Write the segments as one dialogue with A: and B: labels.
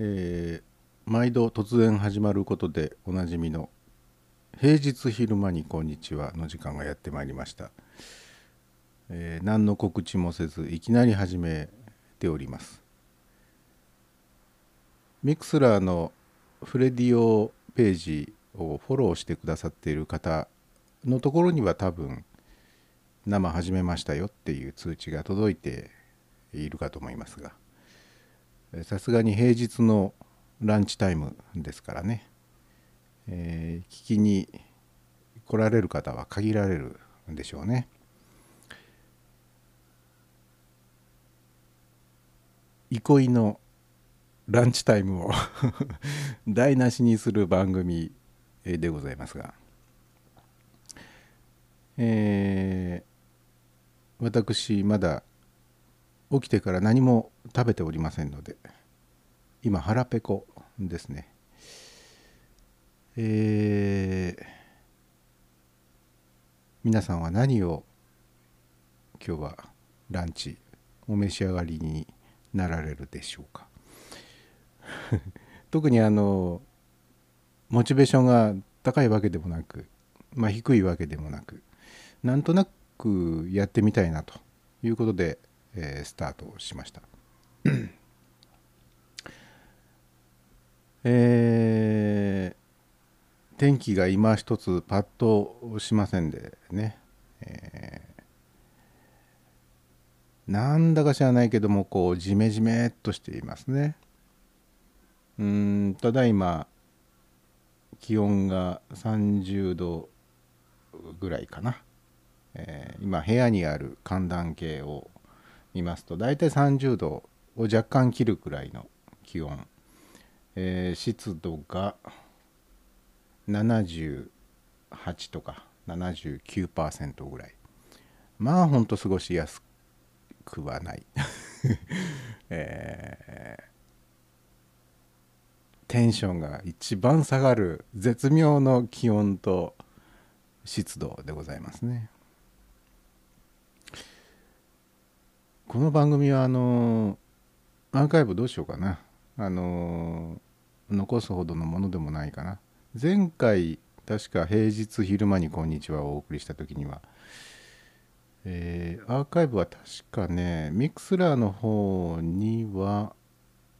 A: えー毎度突然始まることでおなじみの「平日昼間にこんにちは」の時間がやってまいりました、えー何の告知もせずいきなり始めておりますミクスラーのフレディオページをフォローしてくださっている方のところには多分生始めましたよっていう通知が届いているかと思いますがさすがに平日のランチタイムですからね、えー聞きに来られる方は限られるんでしょうね。憩いのランチタイムを 台無しにする番組でございますが、えー私まだ起きてから何も食べておりませんので今腹ペコですね。えー皆さんは何を今日はランチお召し上がりになられるでしょうか？特にあのモチベーションが高いわけでもなくまあ低いわけでもなくなんとなくやってみたいなということで、えースタートしました。えー天気が今一つパッとしませんでね、えーなんだか知らないけどもこうジメジメっとしていますね。うんただいま気温が30度ぐらいかな、えー今部屋にある寒暖計を見ますと大体30度を若干切るくらいの気温、えー湿度が78とか79%ぐらい。まあほんと過ごしやすくはない、えーテンションが一番下がる絶妙の気温と湿度でございますね。この番組はあのアーカイブどうしようかな。あの残すほどのものでもないかな。前回確か平日昼間にこんにちはをお送りした時には、えーアーカイブは確かねミクスラーの方には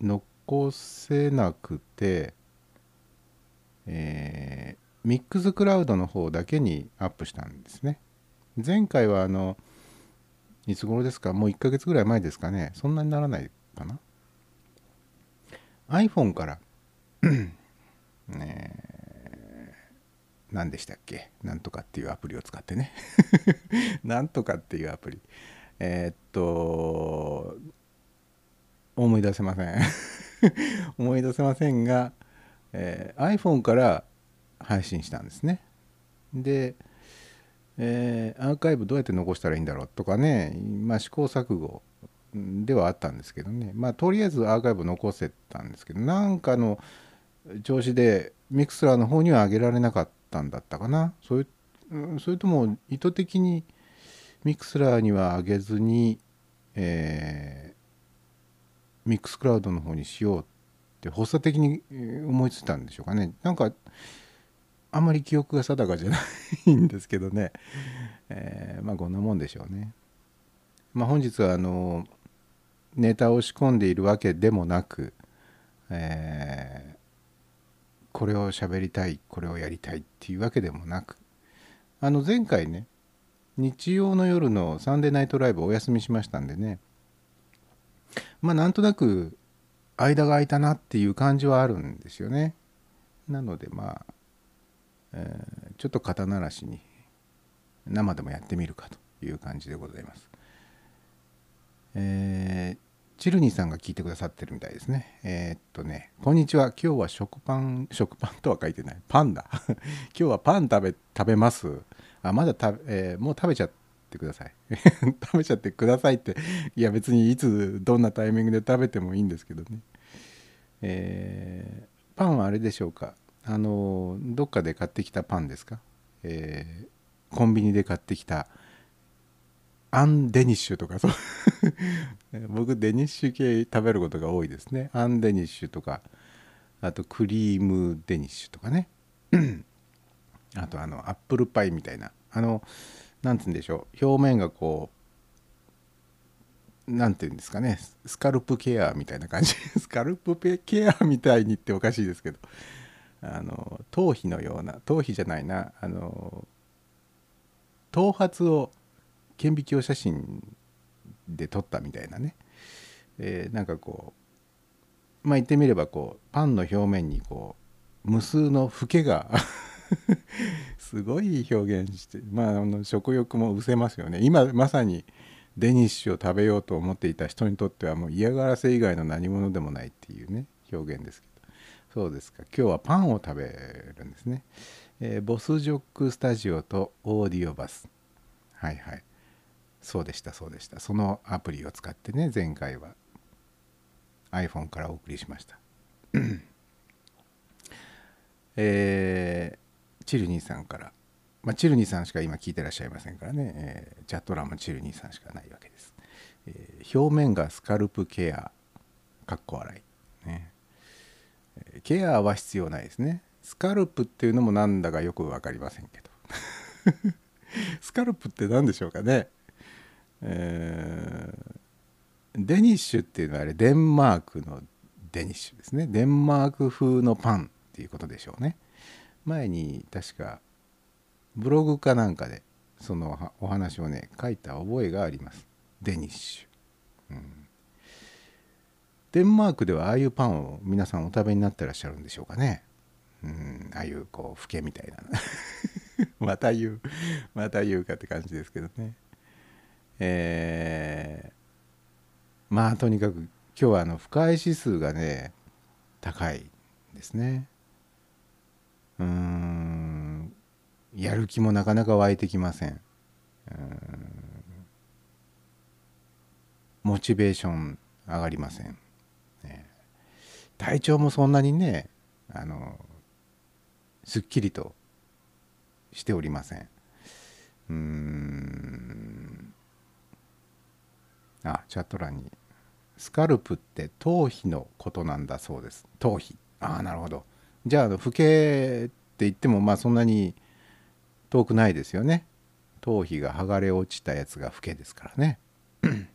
A: 残せなくて、えーミックスクラウドの方だけにアップしたんですね。前回はあのいつ頃ですか？もう1ヶ月ぐらい前ですかね。そんなにならないかな？iPhone から。ねえ。何でしたっけ？なんとかっていうアプリを使ってね。なんとかっていうアプリ。えーっと思い出せません。思い出せませんが、えー iPhone から配信したんですね。で、えーアーカイブどうやって残したらいいんだろうとかね、まあ、試行錯誤ではあったんですけどね。まあとりあえずアーカイブ残せたんですけどなんかの調子で Mixlr の方には上げられなかったたんだったかな。それそれとも意図的に Mixlr には上げずに、えーミックスクラウドの方にしようって発作的に思いついたんでしょうかね。なんかあんまり記憶が定かじゃないんですけどね、えーまあこんなもんでしょうね。まあ本日はあのネタを仕込んでいるわけでもなく、えーこれを喋りたいこれをやりたいっていうわけでもなくあの前回ね日曜の夜のサンデーナイトライブお休みしましたんでねまあなんとなく間が空いたなっていう感じはあるんですよね。なのでまあ、えーちょっと肩慣らしに生でもやってみるかという感じでございます。えーチルニーさんが聞いてくださってるみたいですね。えーっとね、こんにちは。今日は食パン、食パンとは書いてない。パンだ。今日はパン食べ、食べます。あ、まだ食べ、えーもう食べちゃってください 食べちゃってくださいっていや別にいつどんなタイミングで食べてもいいんですけどねえー、パンはあれでしょうかあのどっかで買ってきたパンですか、えー、コンビニで買ってきたアンデニッシュとかそう。僕デニッシュ系食べることが多いですね。アンデニッシュとかあとクリームデニッシュとかね。あとあのアップルパイみたいな。あのなんつうんでしょう。表面がこうなんていうんですかね。スカルプケアみたいな感じ。スカルプケアみたいにっておかしいですけど。あの頭皮のような頭皮じゃないな。あの頭髪を顕微鏡写真で撮ったみたいなね、えー、なんかこうまあ言ってみればこうパンの表面にこう無数のフケが すごい表現してまああの食欲も失せますよね。今まさにデニッシュを食べようと思っていた人にとってはもう嫌がらせ以外の何物でもないっていうね表現ですけど。そうですか。今日はパンを食べるんですね、えー、ボスジョックスタジオとオーディオバス。はいはい。そうでしたそうでした。そのアプリを使ってね前回は iPhone からお送りしました。えー、チルニーさんから。まあ、チルニーさんしか今聞いてらっしゃいませんからね、えー、チャット欄もチルニーさんしかないわけです、えー、表面がスカルプケアかっこ笑い。ね、ケアは必要ないですね。スカルプっていうのもなんだかよく分かりませんけど。スカルプって何でしょうかね。え、デニッシュっていうのはあれデンマークのデニッシュですね。デンマーク風のパンっていうことでしょうね。前に確かブログかなんかでそのお話をね書いた覚えがあります。デニッシュ、うん、デンマークではああいうパンを皆さんお食べになってらっしゃるんでしょうかね。うん。ああいうこうフケみたいな。また言う。また言うかって感じですけどね。えー、まあとにかく今日はあの不快指数がね高いですね。うんやる気もなかなか湧いてきません。モチベーション上がりません、ね、体調もそんなにねあのすっきりとしておりません。うんあチャット欄に。スカルプって頭皮のことなんだそうです。頭皮。ああなるほど。じゃあ老けって言ってもまあそんなに遠くないですよね。頭皮が剥がれ落ちたやつが老けですからね。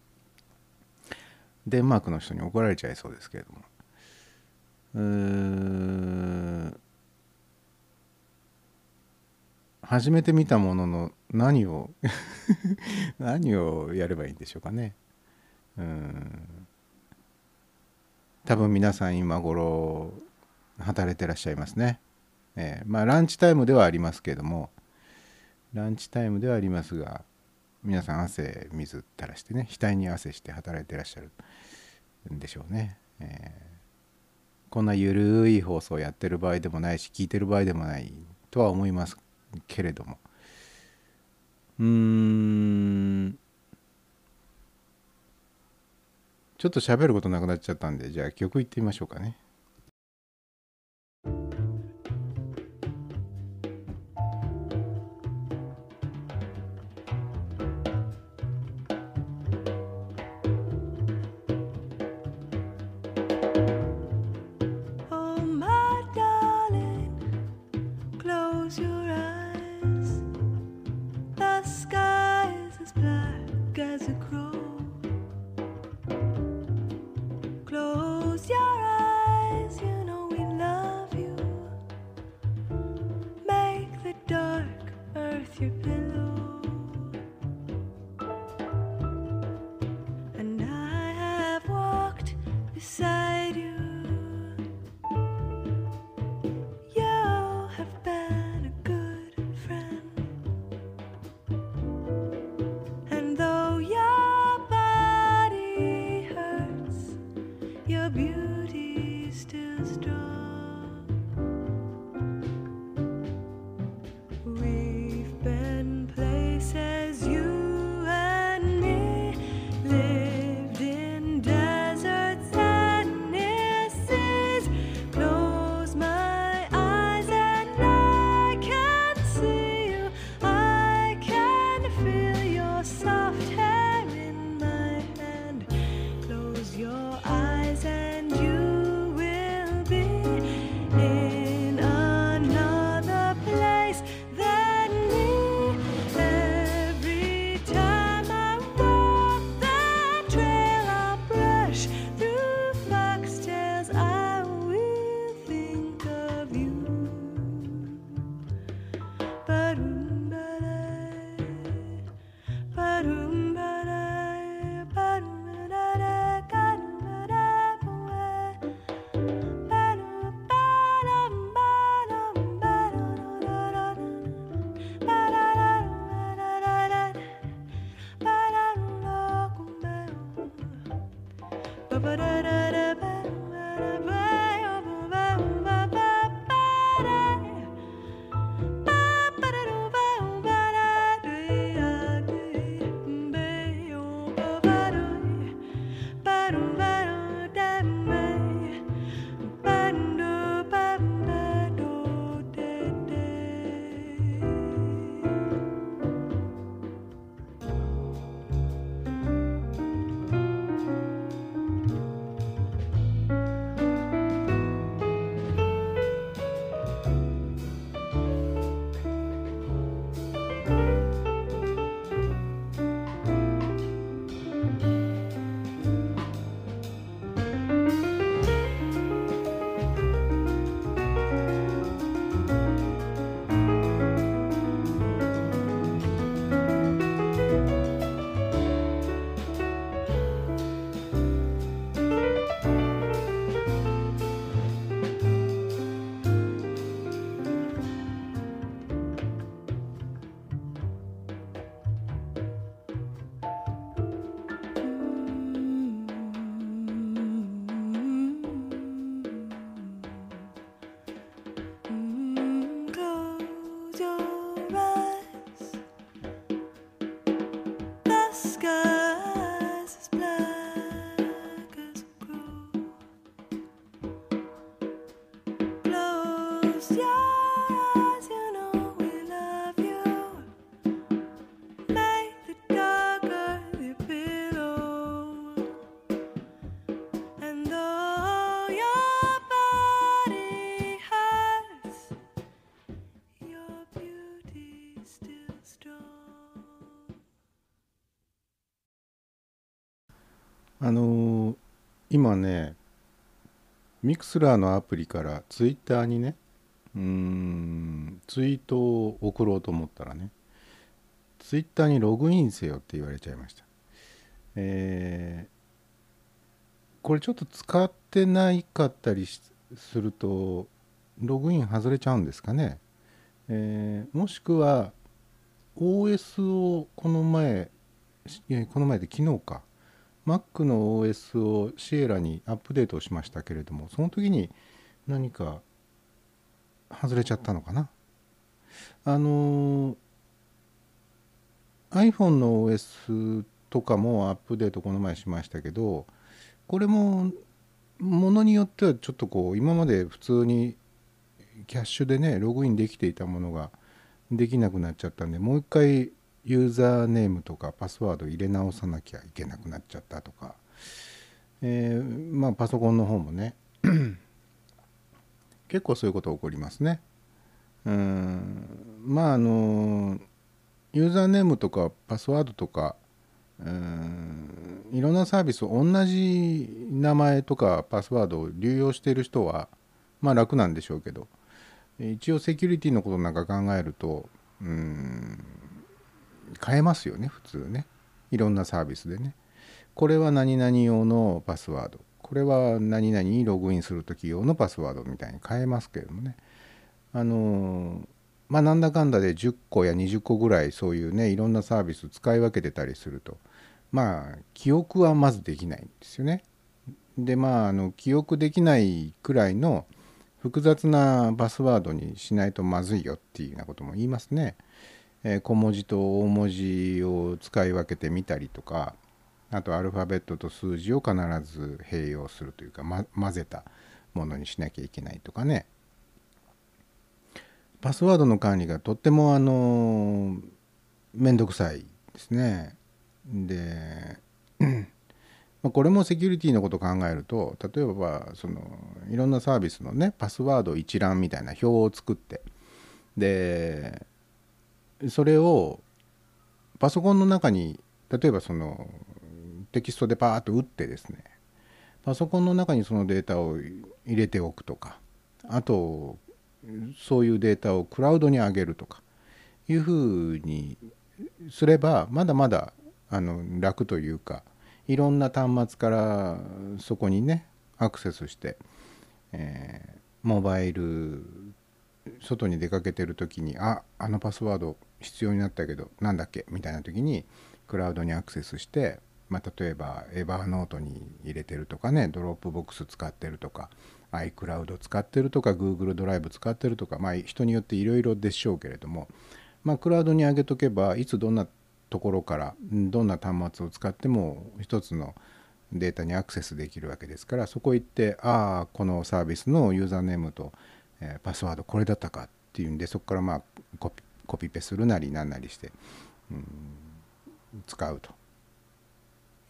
A: デンマークの人に怒られちゃいそうですけれども。うーん。初めて見たものの何を 何をやればいいんでしょうかね。うん。多分皆さん今頃働いてらっしゃいますね。えー、まあランチタイムではありますけどもランチタイムではありますが皆さん汗水垂らしてね額に汗して働いてらっしゃるんでしょうね。えー、こんなゆるい放送やってる場合でもないし聞いてる場合でもないとは思いますけれども。うーん。ちょっと喋ることなくなっちゃったんでじゃあ曲いってみましょうかね。今ねミクスラーのアプリからツイッターにねうーんツイートを送ろうと思ったらねツイッターにログインせよって言われちゃいました。えーこれちょっと使ってないかったりするとログイン外れちゃうんですかね、えーもしくは OS をこの前この前で昨日か。Mac の OS をシエラにアップデートしましたけれどもその時に何か外れちゃったのかな？あの iPhone の OS とかもアップデートこの前しましたけどこれもものによってはちょっとこう今まで普通にキャッシュでねログインできていたものができなくなっちゃったんでもう一回ユーザーネームとかパスワード入れ直さなきゃいけなくなっちゃったとか、えーまあパソコンの方もね。結構そういうこと起こりますね。うん。まああのユーザーネームとかパスワードとかうん。いろんなサービス同じ名前とかパスワードを流用している人はまあ楽なんでしょうけど。一応セキュリティのことなんか考えるとうん。変えますよね普通ね。いろんなサービスでね。これは何々用のパスワード。これは何々にログインする時用のパスワードみたいに変えますけどもね。あのまあなんだかんだで10個や20個ぐらいそういうねいろんなサービス使い分けてたりすると。まあ記憶はまずできないんですよね。でまああの記憶できないくらいの複雑なパスワードにしないとまずいよっていうようなことも言いますね。え小文字と大文字を使い分けてみたりとかあとアルファベットと数字を必ず併用するというか、ま、混ぜたものにしなきゃいけないとかねパスワードの管理がとってもあの面倒くさいですね。でこれもセキュリティのことを考えると例えばそのいろんなサービスのねパスワード一覧みたいな表を作ってでそれをパソコンの中に例えばそのテキストでパーッと打ってですねパソコンの中にそのデータを入れておくとかあとそういうデータをクラウドに上げるとかいうふうにすればまだまだあの楽というかいろんな端末からそこにねアクセスして、えーモバイル外に出かけてる時にああのパスワード必要になったけどなんだっけ？みたいな時にクラウドにアクセスしてまあ、例えば Evernote に入れてるとかね Dropbox 使ってるとか iCloud 使ってるとか Google ドライブ使ってるとか、まあ、人によっていろいろでしょうけれども、まあ、クラウドに上げとけばいつどんなところからどんな端末を使っても一つのデータにアクセスできるわけですからそこ行ってああこのサービスのユーザーネームと、えパスワードこれだったかっていうんでそこからまあコピコピペするなりなんなりして、うん使うと。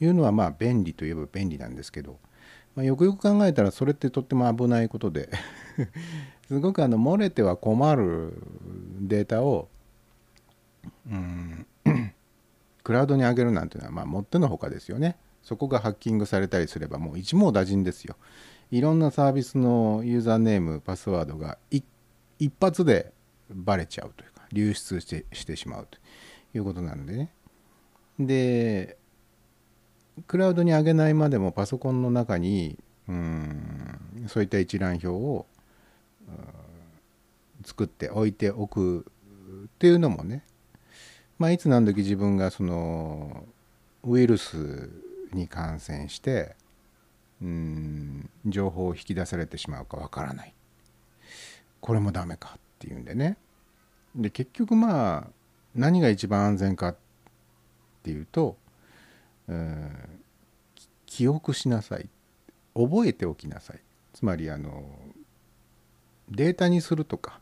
A: いうのはまあ便利といえば便利なんですけど、まあ、よくよく考えたらそれってとっても危ないことで すごくあの漏れては困るデータをうんクラウドに上げるなんていうのはまあもってのほかですよね。そこがハッキングされたりすればもう一網打尽ですよ。いろんなサービスのユーザーネームパスワードが一発でバレちゃうという。流出してしてしまうということなんでね。でクラウドに上げないまでもパソコンの中にうんそういった一覧表を作って置いておくっていうのもね。まあいつ何時自分がそのウイルスに感染してうん情報を引き出されてしまうかわからない。これもダメかっていうんでね。で結局まあ何が一番安全かっていうとうん記憶しなさい。覚えておきなさい。つまりあのデータにするとか、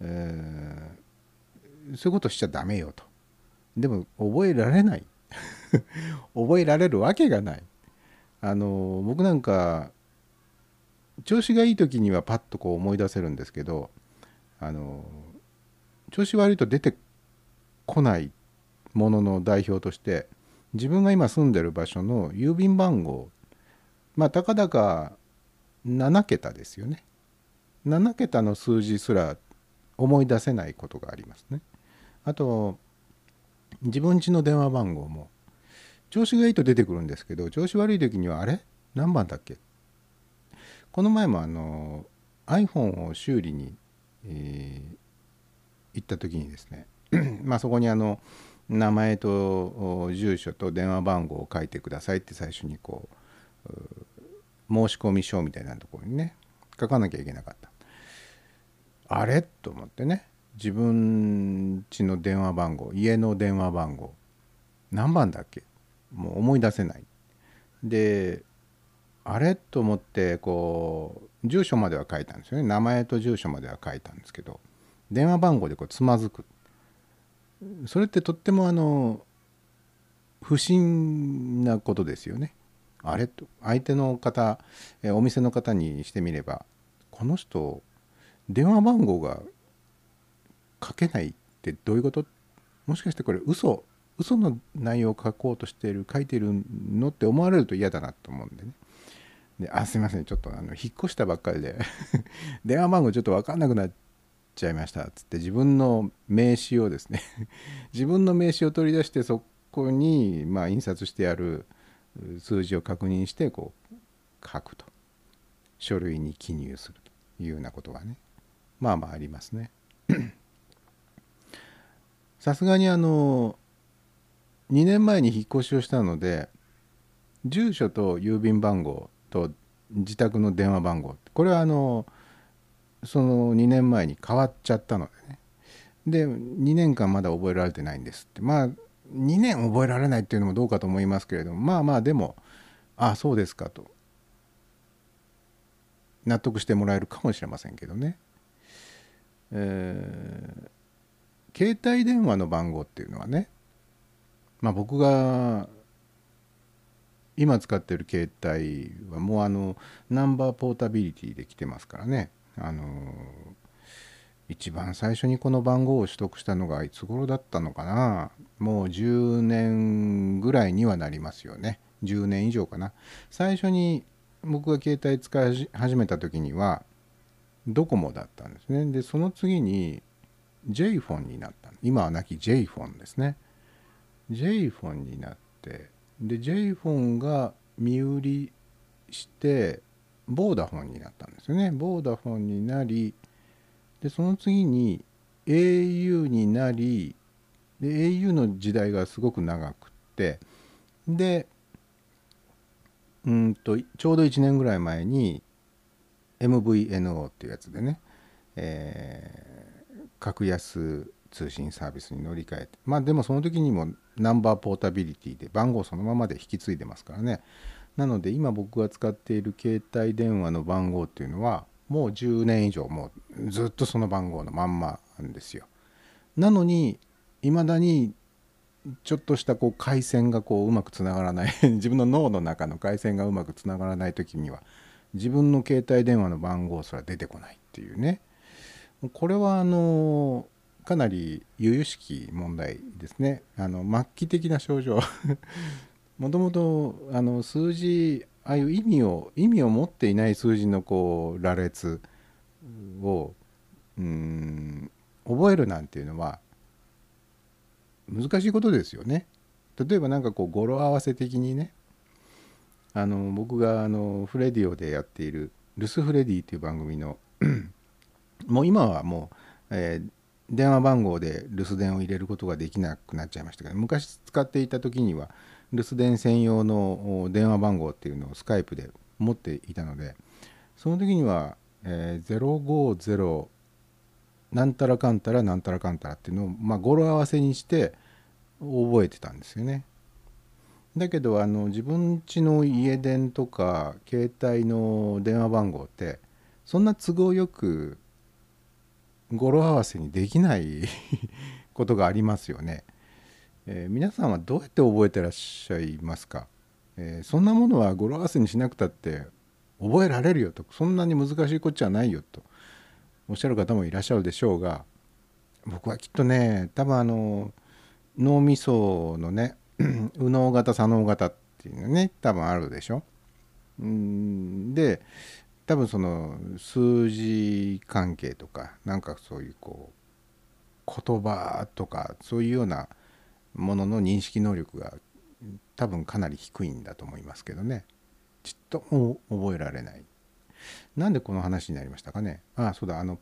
A: えそういうことしちゃダメよと。でも覚えられない。覚えられるわけがない。あの僕なんか調子がいい時にはパッとこう思い出せるんですけどあの調子悪いと出てこないものの代表として自分が今住んでる場所の郵便番号まあたかだか7桁ですよね。7桁の数字すら思い出せないことがありますね。あと自分家の電話番号も調子がいいと出てくるんですけど調子悪い時にはあれ？何番だっけ？この前もあの iPhone を修理に、えー行った時にですね まあそこにあの名前と住所と電話番号を書いてくださいって最初にこう申し込み書みたいなところにね書かなきゃいけなかった。あれ？と思ってね自分家の電話番号家の電話番号何番だっけ？もう思い出せない。であれ？と思ってこう住所までは書いたんですよね。名前と住所までは書いたんですけど。電話番号でこうつまずく。それってとってもあの不審なことですよね。あれ？と相手の方お店の方にしてみればこの人電話番号が書けないってどういうこと？もしかしてこれ嘘嘘の内容を書こうとしてる書いてるのって思われると嫌だなと思うんでね。であすいませんちょっとあの引っ越したばっかりで 電話番号ちょっと分かんなくなっちゃいました。つって自分の名刺をですね 自分の名刺を取り出してそこにまあ印刷してある数字を確認してこう書くと。書類に記入するというようなことがね。まあまあありますね。さすがにあの2年前に引っ越しをしたので住所と郵便番号と自宅の電話番号。これはあのその2年前に変わっちゃったのでね。で2年間まだ覚えられてないんですって。まあ2年覚えられないっていうのもどうかと思いますけれどもまあまあでもああそうですかと。納得してもらえるかもしれませんけどね、えー携帯電話の番号っていうのはねまあ僕が今使ってる携帯はもうあのナンバーポータビリティで来てますからね。あの一番最初にこの番号を取得したのがいつ頃だったのかな。もう10年ぐらいにはなりますよね。10年以上かな。最初に僕が携帯使い始めた時にはドコモだったんですね。でその次に j フォンになった今はなき j フォンですね。j フォンになってで j フォンが身売りしてボーダフォンになったんですよね。ボーダフォンになりでその次に au になりで au の時代がすごく長くってでうんとちょうど1年ぐらい前に MVNO っていうやつでね、えー格安通信サービスに乗り換えてまあでもその時にもナンバーポータビリティで番号そのままで引き継いでますからね。なので今僕が使っている携帯電話の番号っていうのはもう10年以上もうずっとその番号のまんまなんですよ。なのにいまだにちょっとしたこう回線がこううまくつながらない。自分の脳の中の回線がうまくつながらない時には自分の携帯電話の番号すら出てこないっていうね。これはあのかなり由々しき問題ですね。あの末期的な症状。もともとあの数字ああいう意味を意味を持っていない数字のこう羅列をうん覚えるなんていうのは難しいことですよね。例えば何かこう語呂合わせ的にねあの僕があのフレディオでやっている「留守フレディ」という番組の もう今はもう、えー電話番号で留守電を入れることができなくなっちゃいましたけど昔使っていた時には留守電専用の電話番号っていうのをスカイプで持っていたのでその時には、えー050なんたらかんたらなんたらかんたらっていうのを、まあ、語呂合わせにして覚えてたんですよね。だけどあの自分家の家電とか携帯の電話番号ってそんな都合よく語呂合わせにできない ことがありますよね、えー皆さんはどうやって覚えてらっしゃいますか、えーそんなものは語呂合わせにしなくたって覚えられるよと。そんなに難しいこっちゃないよと。おっしゃる方もいらっしゃるでしょうが僕はきっとね多分あの脳みそのね 右脳型左脳型っていうのね多分あるでしょ。うんで多分その数字関係とかなんかそういうこう言葉とかそういうようなものの認識能力が多分かなり低いんだと思いますけどね。ちっとも覚えられない。なんでこの話になりましたかね。あそうだ。あの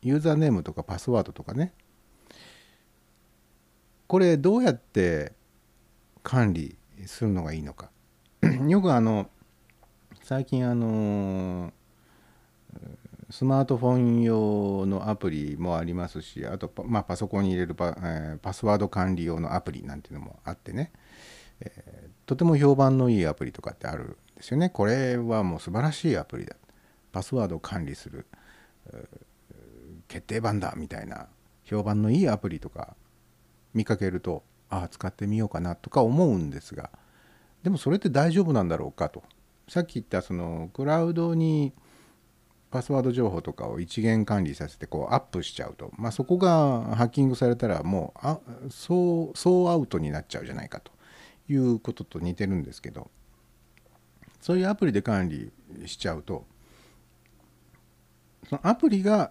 A: ユーザーネームとかパスワードとかね。これどうやって管理するのがいいのか。よくあの最近あのスマートフォン用のアプリもありますしあとパ,、まあ、パソコンに入れるパ,、えーパスワード管理用のアプリなんていうのもあってね、えーとても評判のいいアプリとかってあるんですよね。これはもう素晴らしいアプリだ。パスワードを管理するえ決定版だみたいな評判のいいアプリとか見かけるとああ使ってみようかなとか思うんですがでもそれって大丈夫なんだろうかと。さっき言ったそのクラウドにパスワード情報とかを一元管理させてこうアップしちゃうと、まあ、そこがハッキングされたらもうあそうそうアウトになっちゃうじゃないかということと似てるんですけど。そういうアプリで管理しちゃうとそのアプリが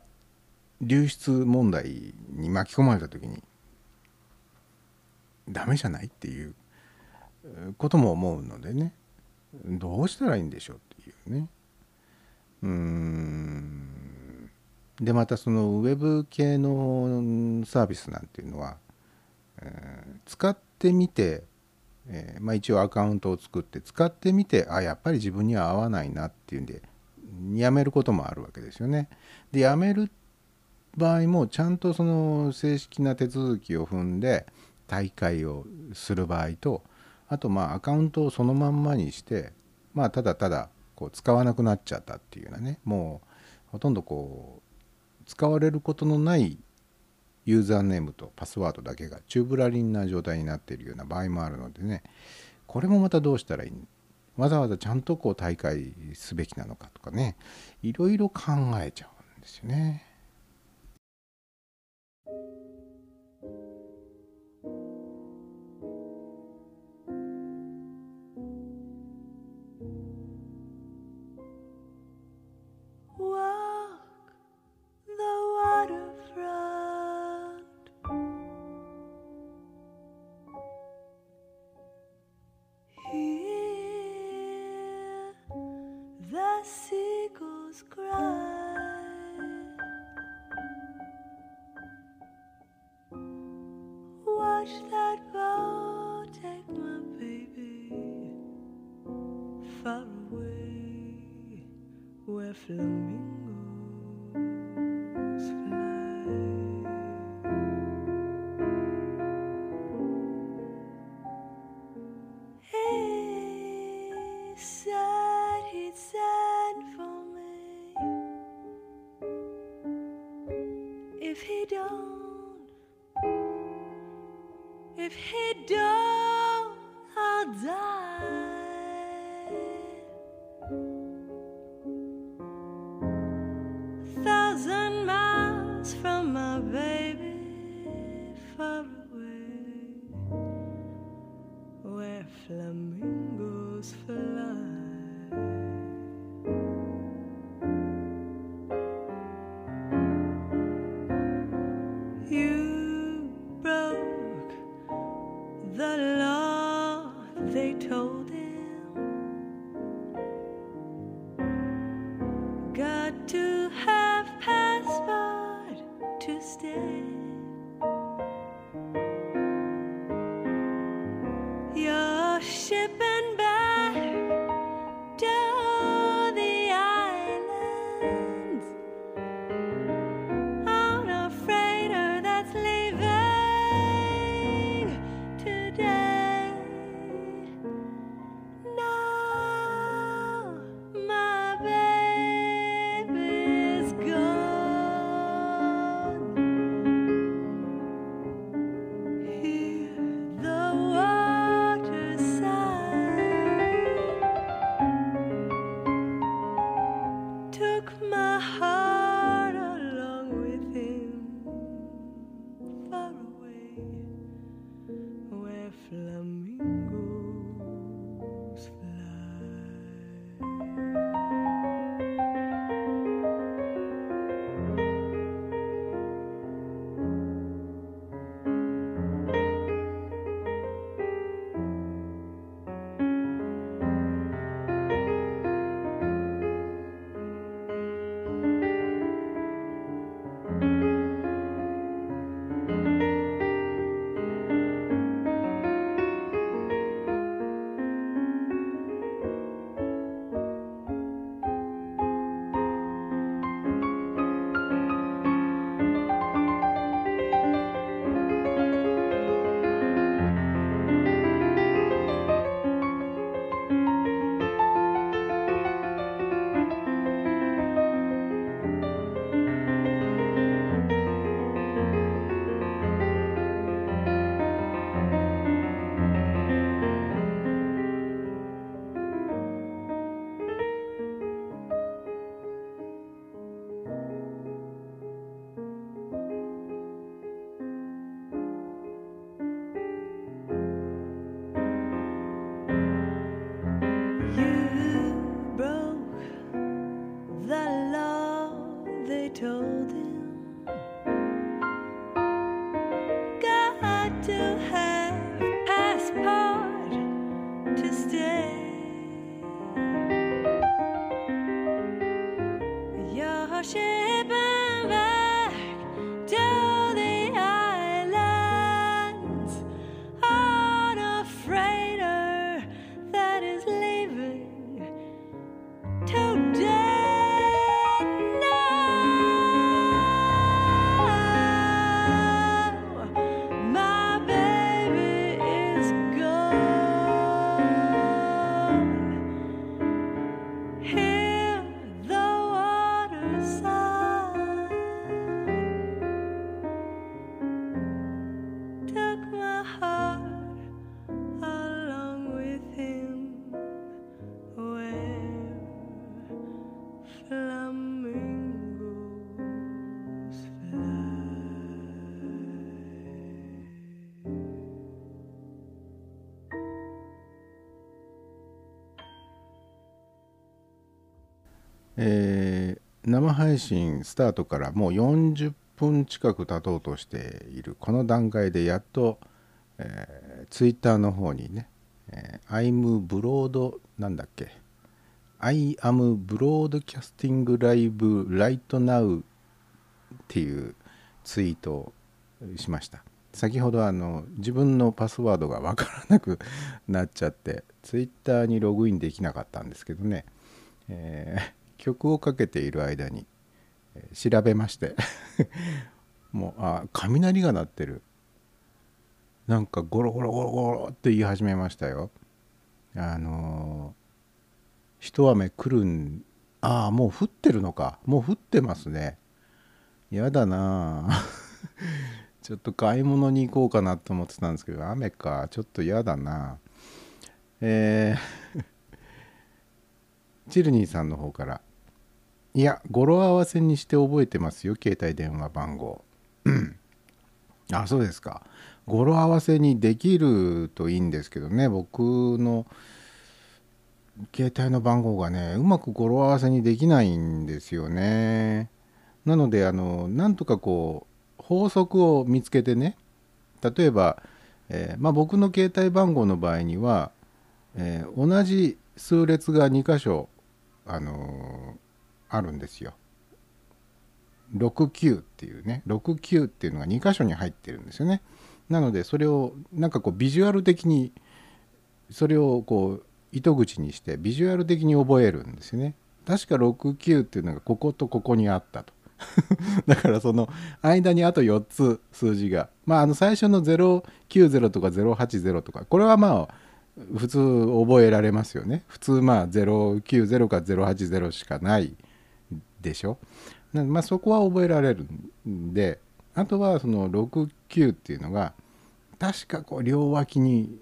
A: 流出問題に巻き込まれた時にダメじゃないっていうことも思うのでね。どうしたらいいんでしょうっていうね。でまたそのウェブ系のサービスなんていうのは、えー使ってみて、えーまあ、一応アカウントを作って使ってみてあやっぱり自分には合わないなっていうんでやめることもあるわけですよね。でやめる場合もちゃんとその正式な手続きを踏んで大会をする場合とあとまあアカウントをそのまんまにしてまあただただこう使わなくなっちゃったっていうようなねもうほとんどこう使われることのないユーザーネームとパスワードだけがチューブラリンな状態になっているような場合もあるのでねこれもまたどうしたらいいわざわざちゃんとこう大会すべきなのかとかねいろいろ考えちゃうんですよね。
B: Don't, if he don't,
A: 生配信スタートからもう40分近く経とうとしている。この段階でやっと、えー、ツイッターの方にね、えー、I'm Broad なんだっけ？I am broadcasting live right now っていうツイートをしました。先ほどあの自分のパスワードが分からなくなっちゃってツイッターにログインできなかったんですけどね、えー曲をかけている間に、調べまして もうあ雷が鳴ってる。なんかゴロゴロゴロゴロって言い始めましたよ。あのー一雨来るんああもう降ってるのか。もう降ってますね。やだな ちょっと買い物に行こうかなと思ってたんですけど雨か。ちょっとやだなえーチルニーさんの方からいや語呂合わせにして覚えてますよ携帯電話番号。うん。あそうですか。語呂合わせにできるといいんですけどね僕の携帯の番号がねうまく語呂合わせにできないんですよね。なのであのなんとかこう法則を見つけてね例えば、えーまあ、僕の携帯番号の場合には、えー同じ数列が2箇所、あのーあるんですよ。69っていうね69っていうのが2箇所に入ってるんですよね。なのでそれをなんかこうビジュアル的にそれをこう糸口にしてビジュアル的に覚えるんですよね。確か69っていうのがこことここにあったと。だからその間にあと4つ数字がまああの最初の090とか080とかこれはまあ普通覚えられますよね普通まあ090か080しかないでしょ？まあそこは覚えられるんであとはその69っていうのが確かこう両脇に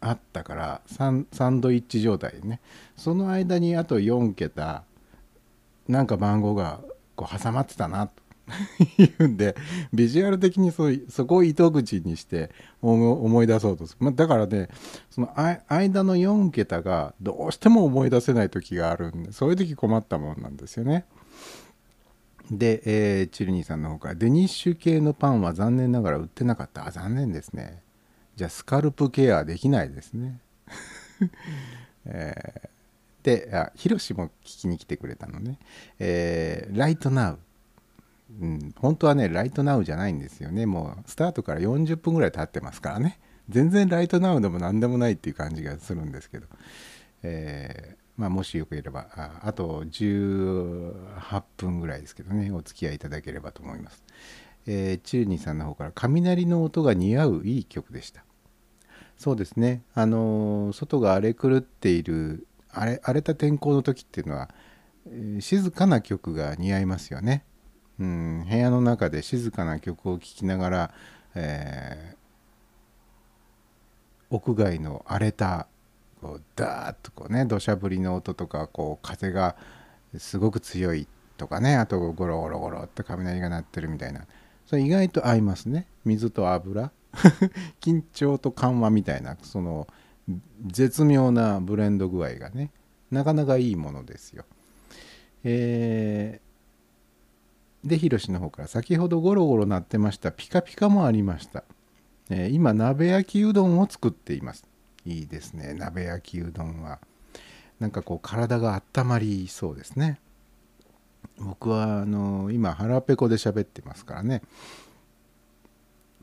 A: あったからサンサンドイッチ状態でね。その間にあと4桁なんか番号がこう挟まってたなと。いうんでビジュアル的にそうそこを糸口にして思い出そうとする、まあ、だからねその間の4桁がどうしても思い出せない時があるんでそういう時困ったもんなんですよね。で、えーチルニーさんの方からデニッシュ系のパンは残念ながら売ってなかった。あ残念ですね。じゃあスカルプケアできないですね、えーであヒロシも聞きに来てくれたのね、えーライトナウうん、本当はねライトナウじゃないんですよね。もうスタートから40分ぐらい経ってますからね。全然ライトナウでも何でもないっていう感じがするんですけど、えまあ、もしよければああと18分ぐらいですけどねお付き合いいただければと思います、えーチューニーさんの方から雷の音が似合ういい曲でした。そうですね。あのー外が荒れ狂っている荒れ荒れた天候の時っていうのは、えー静かな曲が似合いますよね。うん、部屋の中で静かな曲を聴きながら、えー屋外の荒れたこうダーッとこうね土砂降りの音とかこう風がすごく強いとかねあとゴロゴロゴロって雷が鳴ってるみたいなそれ意外と合いますね水と油 緊張と緩和みたいなその絶妙なブレンド具合がねなかなかいいものですよ。えーで、ヒロシの方から、先ほどゴロゴロ鳴ってました、ピカピカもありました。えー今、鍋焼きうどんを作っています。いいですね、鍋焼きうどんは。なんかこう、体が温まりそうですね。僕は、あの今、腹ペコで喋ってますからね。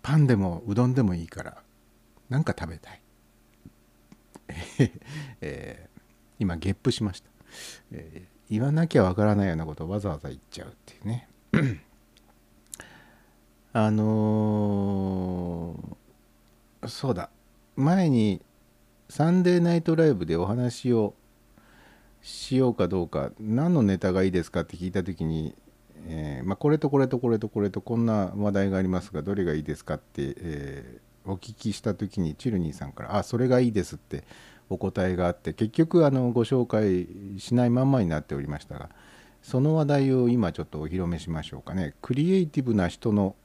A: パンでもうどんでもいいから、なんか食べたい。えー今、ゲップしました。えー言わなきゃわからないようなことをわざわざ言っちゃうっていうね。あのーそうだ前にサンデーナイトライブでお話をしようかどうか何のネタがいいですかって聞いた時に、えーまあ、これとこれとこれとこれとこんな話題がありますがどれがいいですかって、えーお聞きした時にチルニーさんから「あそれがいいです」ってお答えがあって結局あのご紹介しないまんまになっておりましたがその話題を今ちょっとお披露目しましょうかね。クリエイティブな人の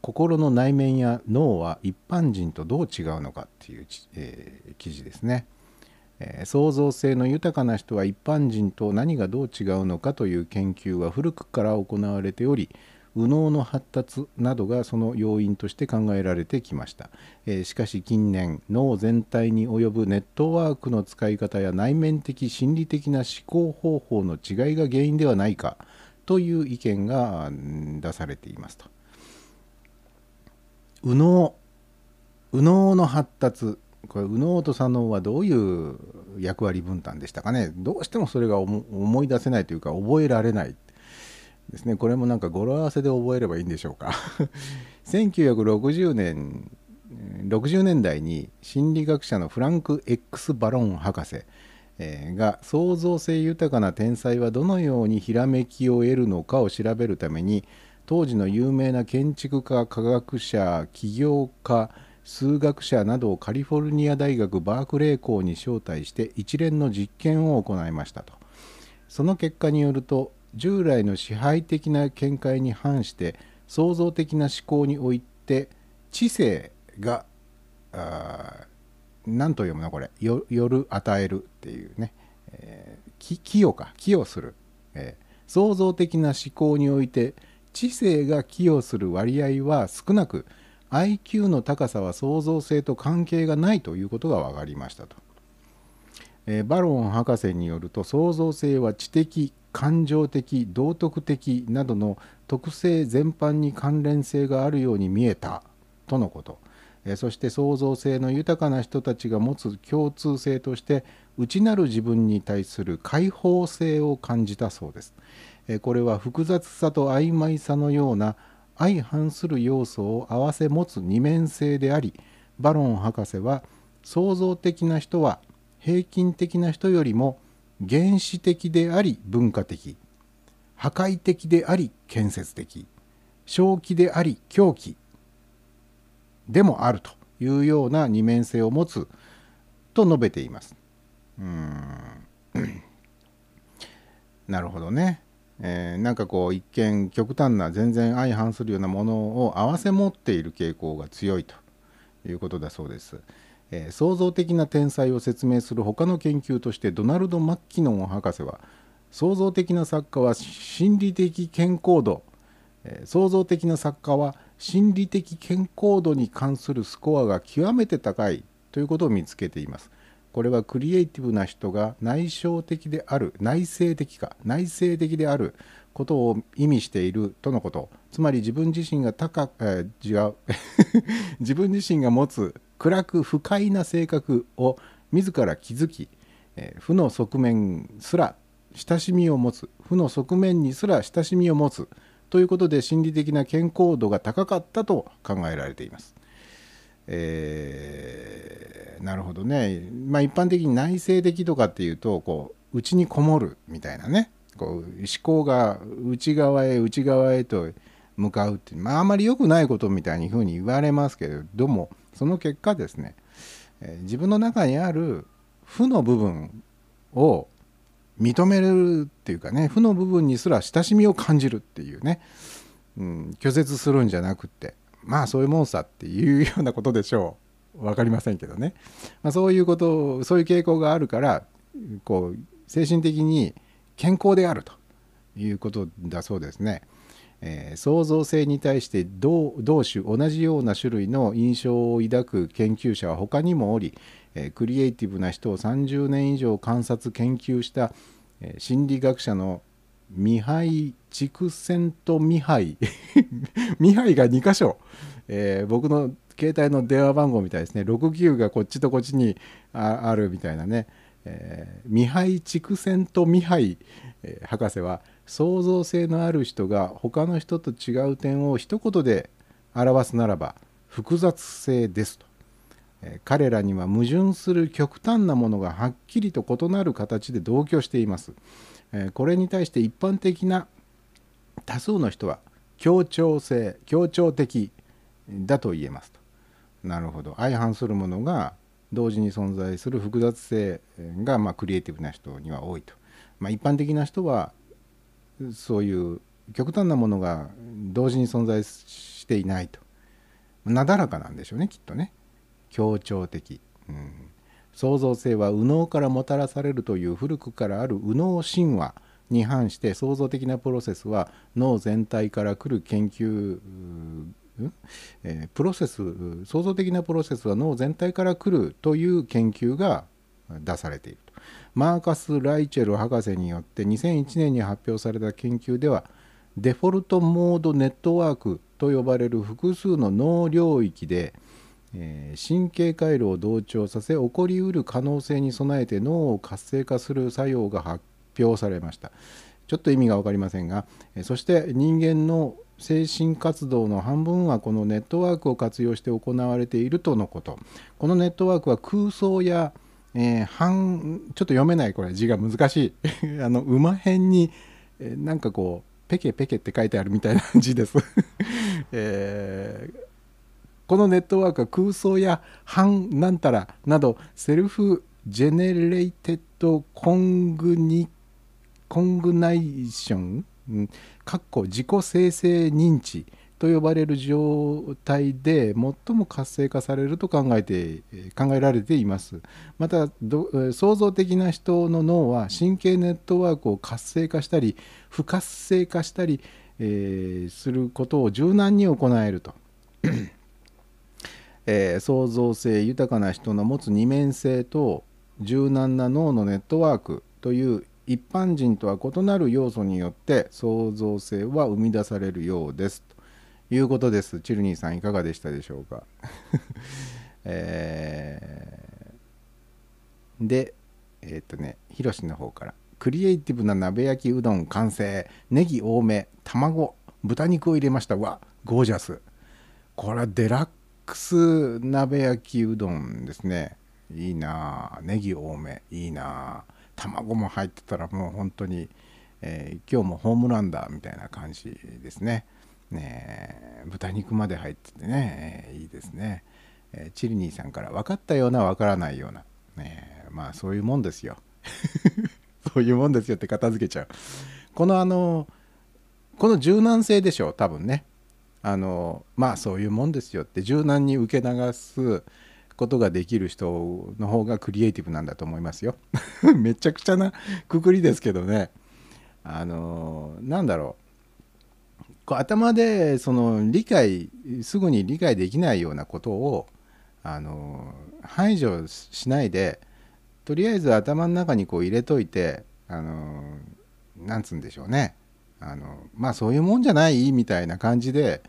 A: 心の内面や脳は一般人とどう違うのかっていう、えー記事ですね、えー創造性の豊かな人は一般人と何がどう違うのかという研究は古くから行われており右脳の発達などがその要因として考えられてきました、えーしかし近年脳全体に及ぶネットワークの使い方や内面的心理的な思考方法の違いが原因ではないかという意見が出されていますと。右脳右脳の発達。これ右脳と左脳はどういう役割分担でしたかね？どうしてもそれが思い出せないというか覚えられない。ですね。これもなんか語呂合わせで覚えればいいんでしょうか？1960年60年代に心理学者のフランク・ X・ バロン博士が創造性豊かな天才はどのようにひらめきを得るのかを調べるために当時の有名な建築家科学者起業家数学者などをカリフォルニア大学バークレー校に招待して一連の実験を行いましたと。その結果によると従来の支配的な見解に反して創造的な思考において知性が何と読むのこれ。よ夜与えるっていうね、えーき寄与か。寄与する、えー創造的な思考において知性が寄与する割合は少なく IQ の高さは創造性と関係がないということが分かりましたと、えーバロン博士によると創造性は知的感情的道徳的などの特性全般に関連性があるように見えたとのことえーそして創造性の豊かな人たちが持つ共通性として内なる自分に対する開放性を感じたそうです。これは複雑さと曖昧さのような相反する要素を併せ持つ二面性でありバロン博士は創造的な人は平均的な人よりも原始的であり文化的破壊的であり建設的正気であり狂気でもあるというような二面性を持つと述べています。うん なるほどね。えーなんかこう一見極端な全然相反するようなものを合わせ持っている傾向が強いということだそうです。えー創造的な天才を説明する他の研究としてドナルド・マッキノン博士は創造的な作家は心理的健康度えー創造的な作家は心理的健康度に関するスコアが極めて高いということを見つけています。これはクリエイティブな人が内省的である内省的か内省的であることを意味しているとのことつまり自分自身が高、えー違う 自分自身が持つ暗く不快な性格を自ら気づき、えー負の側面すら親しみを持つ負の側面にすら親しみを持つということで心理的な健康度が高かったと考えられています。えーなるほどね、まあ、一般的に内省的とかっていうとこう内にこもるみたいなね。こう思考が内側へ内側へと向かうっていう、まあ、あまり良くないことみたいにふうに言われますけれどもその結果ですね、えー自分の中にある負の部分を認めるっていうかね負の部分にすら親しみを感じるっていうね、うん、拒絶するんじゃなくってまあそういうもんさっていうようなことでしょう。分かりませんけどね、まあ、そういうことそういう傾向があるからこう精神的に健康であると。いうことだそうですね。えー創造性に対して同同種同じような種類の印象を抱く研究者は他にもおり、えークリエイティブな人を30年以上観察研究した、え心理学者のミハイ・チクセント・ミハイ。ミハイが2箇所、えー僕の携帯の電話番号みたいですね。69がこっちとこっちにあるみたいなね、えーミハイ・チクセント・ミハイ、えー博士は創造性のある人が他の人と違う点を一言で表すならば複雑性ですと、彼らには矛盾する極端なものがはっきりと異なる形で同居しています、これに対して一般的な多数の人は協調性協調的だと言えますと。なるほど。相反するものが同時に存在する複雑性が、まあ、クリエイティブな人には多いと、まあ、一般的な人はそういう極端なものが同時に存在していないと。なだらかなんでしょうねきっとね。協調的、うん、創造性は右脳からもたらされるという古くからある右脳神話に反して創造的なプロセスは脳全体から来る研究えプロセス創造的なプロセスは脳全体から来るという研究が出されていると。マーカス・ライチェル博士によって2001年に発表された研究ではデフォルトモードネットワークと呼ばれる複数の脳領域でえ神経回路を同調させ起こりうる可能性に備えて脳を活性化する作用が発表されました。ちょっと意味が分かりませんが、えそして人間の精神活動の半分はこのネットワークを活用して行われているとのこと。このネットワークは空想や、えー半ちょっと読めないこれ字が難しい。あの馬偏に、えーなんかこうペケペケって書いてあるみたいな字です、えーこのネットワークは空想や反なんたらなど self-generated cog- cognition うん自己生成認知と呼ばれる状態で最も活性化されると考えて考えられています。また創造的な人の脳は神経ネットワークを活性化したり不活性化したり、えーすることを柔軟に行えると。えー創造性豊かな人の持つ二面性と柔軟な脳のネットワークという一般人とは異なる要素によって創造性は生み出されるようです。ということです。チルニーさんいかがでしたでしょうか、えーでえーっとねヒロシの方から。クリエイティブな鍋焼きうどん完成。ネギ多め。卵。豚肉を入れました。わゴージャス。これはデラックス鍋焼きうどんですね。いいなあ。ネギ多め。いいなあ。卵も入ってたらもう本当に、えー今日もホームランだみたいな感じですね。ねえ豚肉まで入っててね、えーいいですね、えーチルニーさんから分かったような分からないような、ねまあそういうもんですよ。そういうもんですよって片付けちゃう。このあのこの柔軟性でしょう多分ね。あのまあそういうもんですよって柔軟に受け流すことができる人の方がクリエイティブなんだと思いますよ。めちゃくちゃなくくりですけどね。あのなんだろう。こう頭でその理解すぐに理解できないようなことをあの排除しないでとりあえず頭の中にこう入れといてあのなんつうんでしょうね。あのまあそういうもんじゃないみたいな感じで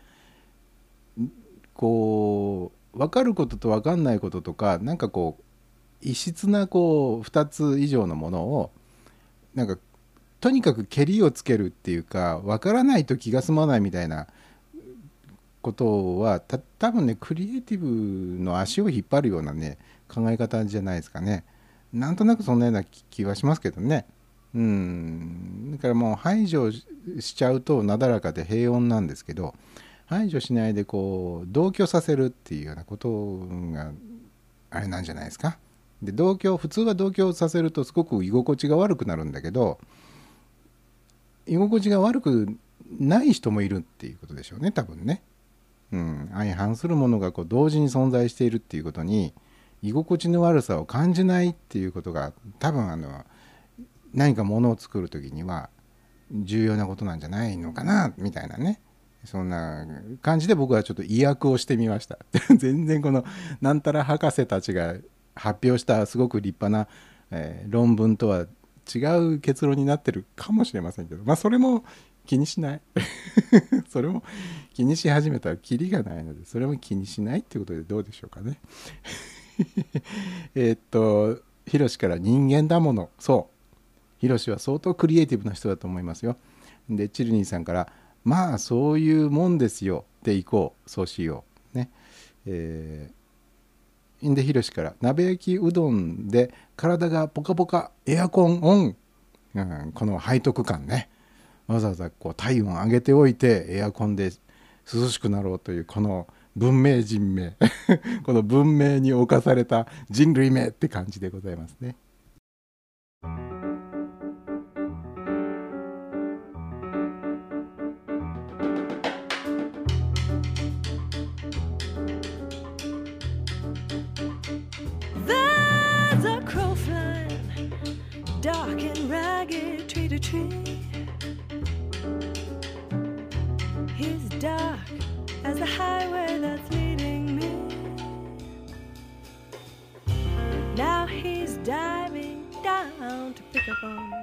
A: こう分かることと分かんないこととかなんかこう異質なこう2つ以上のものをなんかとにかくけりをつけるっていうか分からないと気が済まないみたいなことはた多分ねクリエイティブの足を引っ張るようなね考え方じゃないですかね。なんとなくそんなような気気はしますけどね。うん。だからもう排除しちゃうとなだらかで平穏なんですけど排除しないでこう同居させるっていうようなことがあれなんじゃないですか。で同居普通は同居させるとすごく居心地が悪くなるんだけど居心地が悪くない人もいるっていうことでしょうね多分ね。うん、相反するものがこう同時に存在しているっていうことに居心地の悪さを感じないっていうことが多分あの何かものを作る時には重要なことなんじゃないのかなみたいなね。そんな感じで僕はちょっと意訳をしてみました。全然このなんたら博士たちが発表したすごく立派な、えー論文とは違う結論になってるかもしれませんけどまあそれも気にしない。それも気にし始めたらキリがないのでそれも気にしないっていうことでどうでしょうかね。えっとヒロシから人間だもの。そう。ヒロシは相当クリエイティブな人だと思いますよ。でチルニーさんからまあそういうもんですよ。でいこう。そうしよう。ね。えー、でヒロシから鍋焼きうどんで体がポカポカエアコンオン、うん、この背徳感ね。わざわざこう体温上げておいてエアコンで涼しくなろうというこの文明人名。この文明に侵された人類名って感じでございますね。
B: Tree. He's dark as the highway that's leading me. Now he's diving down to pick up on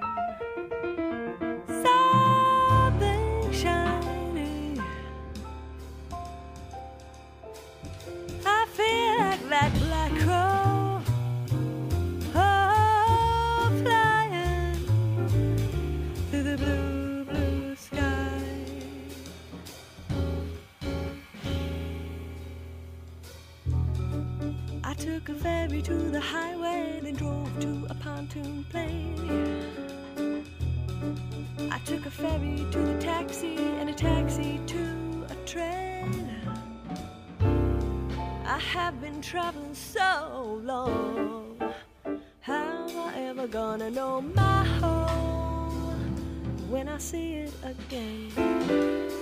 B: ferry to the highway, then drove to a pontoon play. I took a ferry to the taxi, and a taxi to a train. I have been traveling so long. How am I ever gonna know my home when I see it again?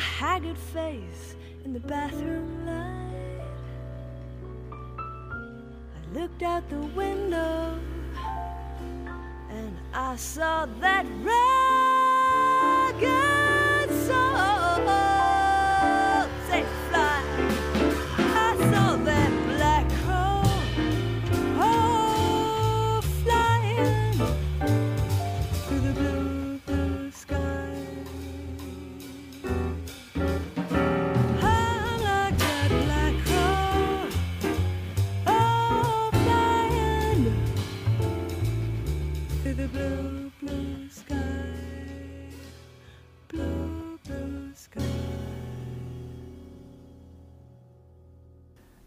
B: Haggard face in the bathroom light. I looked out the window and I saw that ragged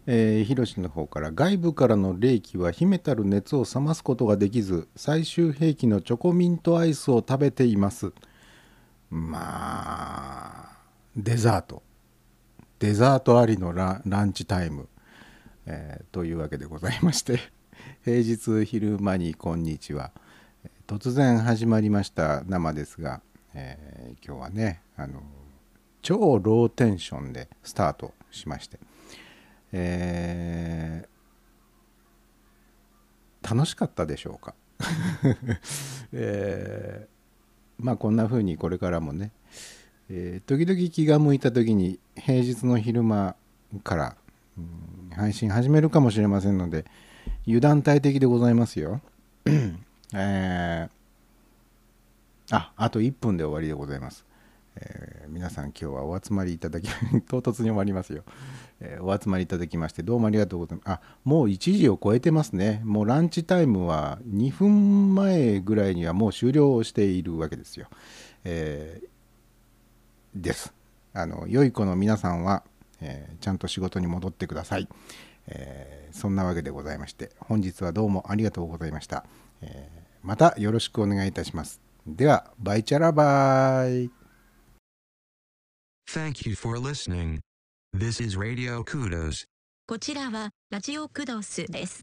A: えー、ヒロシの方から外部からの冷気は秘めたる熱を冷ますことができず最終兵器のチョコミントアイスを食べています。まあデザート。デザートありのランチタイム、えーというわけでございまして 平日昼間にこんにちは。突然始まりました生ですが、えー今日はねあの超ローテンションでスタートしまして。えー楽しかったでしょうか、えーまあこんな風にこれからもね、えー時々気が向いた時に平日の昼間から、うん配信始めるかもしれませんので油断大敵でございますよ。えーああと1分で終わりでございます。え皆さん今日はお集まりいただき唐突に終わりますよ、えお集まりいただきましてどうもありがとうございます。あもう1時を超えてますね。もうランチタイムは2分前ぐらいにはもう終了しているわけですよ、えーです。あの良い子の皆さんは、えーちゃんと仕事に戻ってください、えそんなわけでございまして本日はどうもありがとうございました、えまたよろしくお願いいたします。ではバイチャラバイ。
C: Thank you for listening. This is Radio Kudos.
D: こちらはラジオクドスです。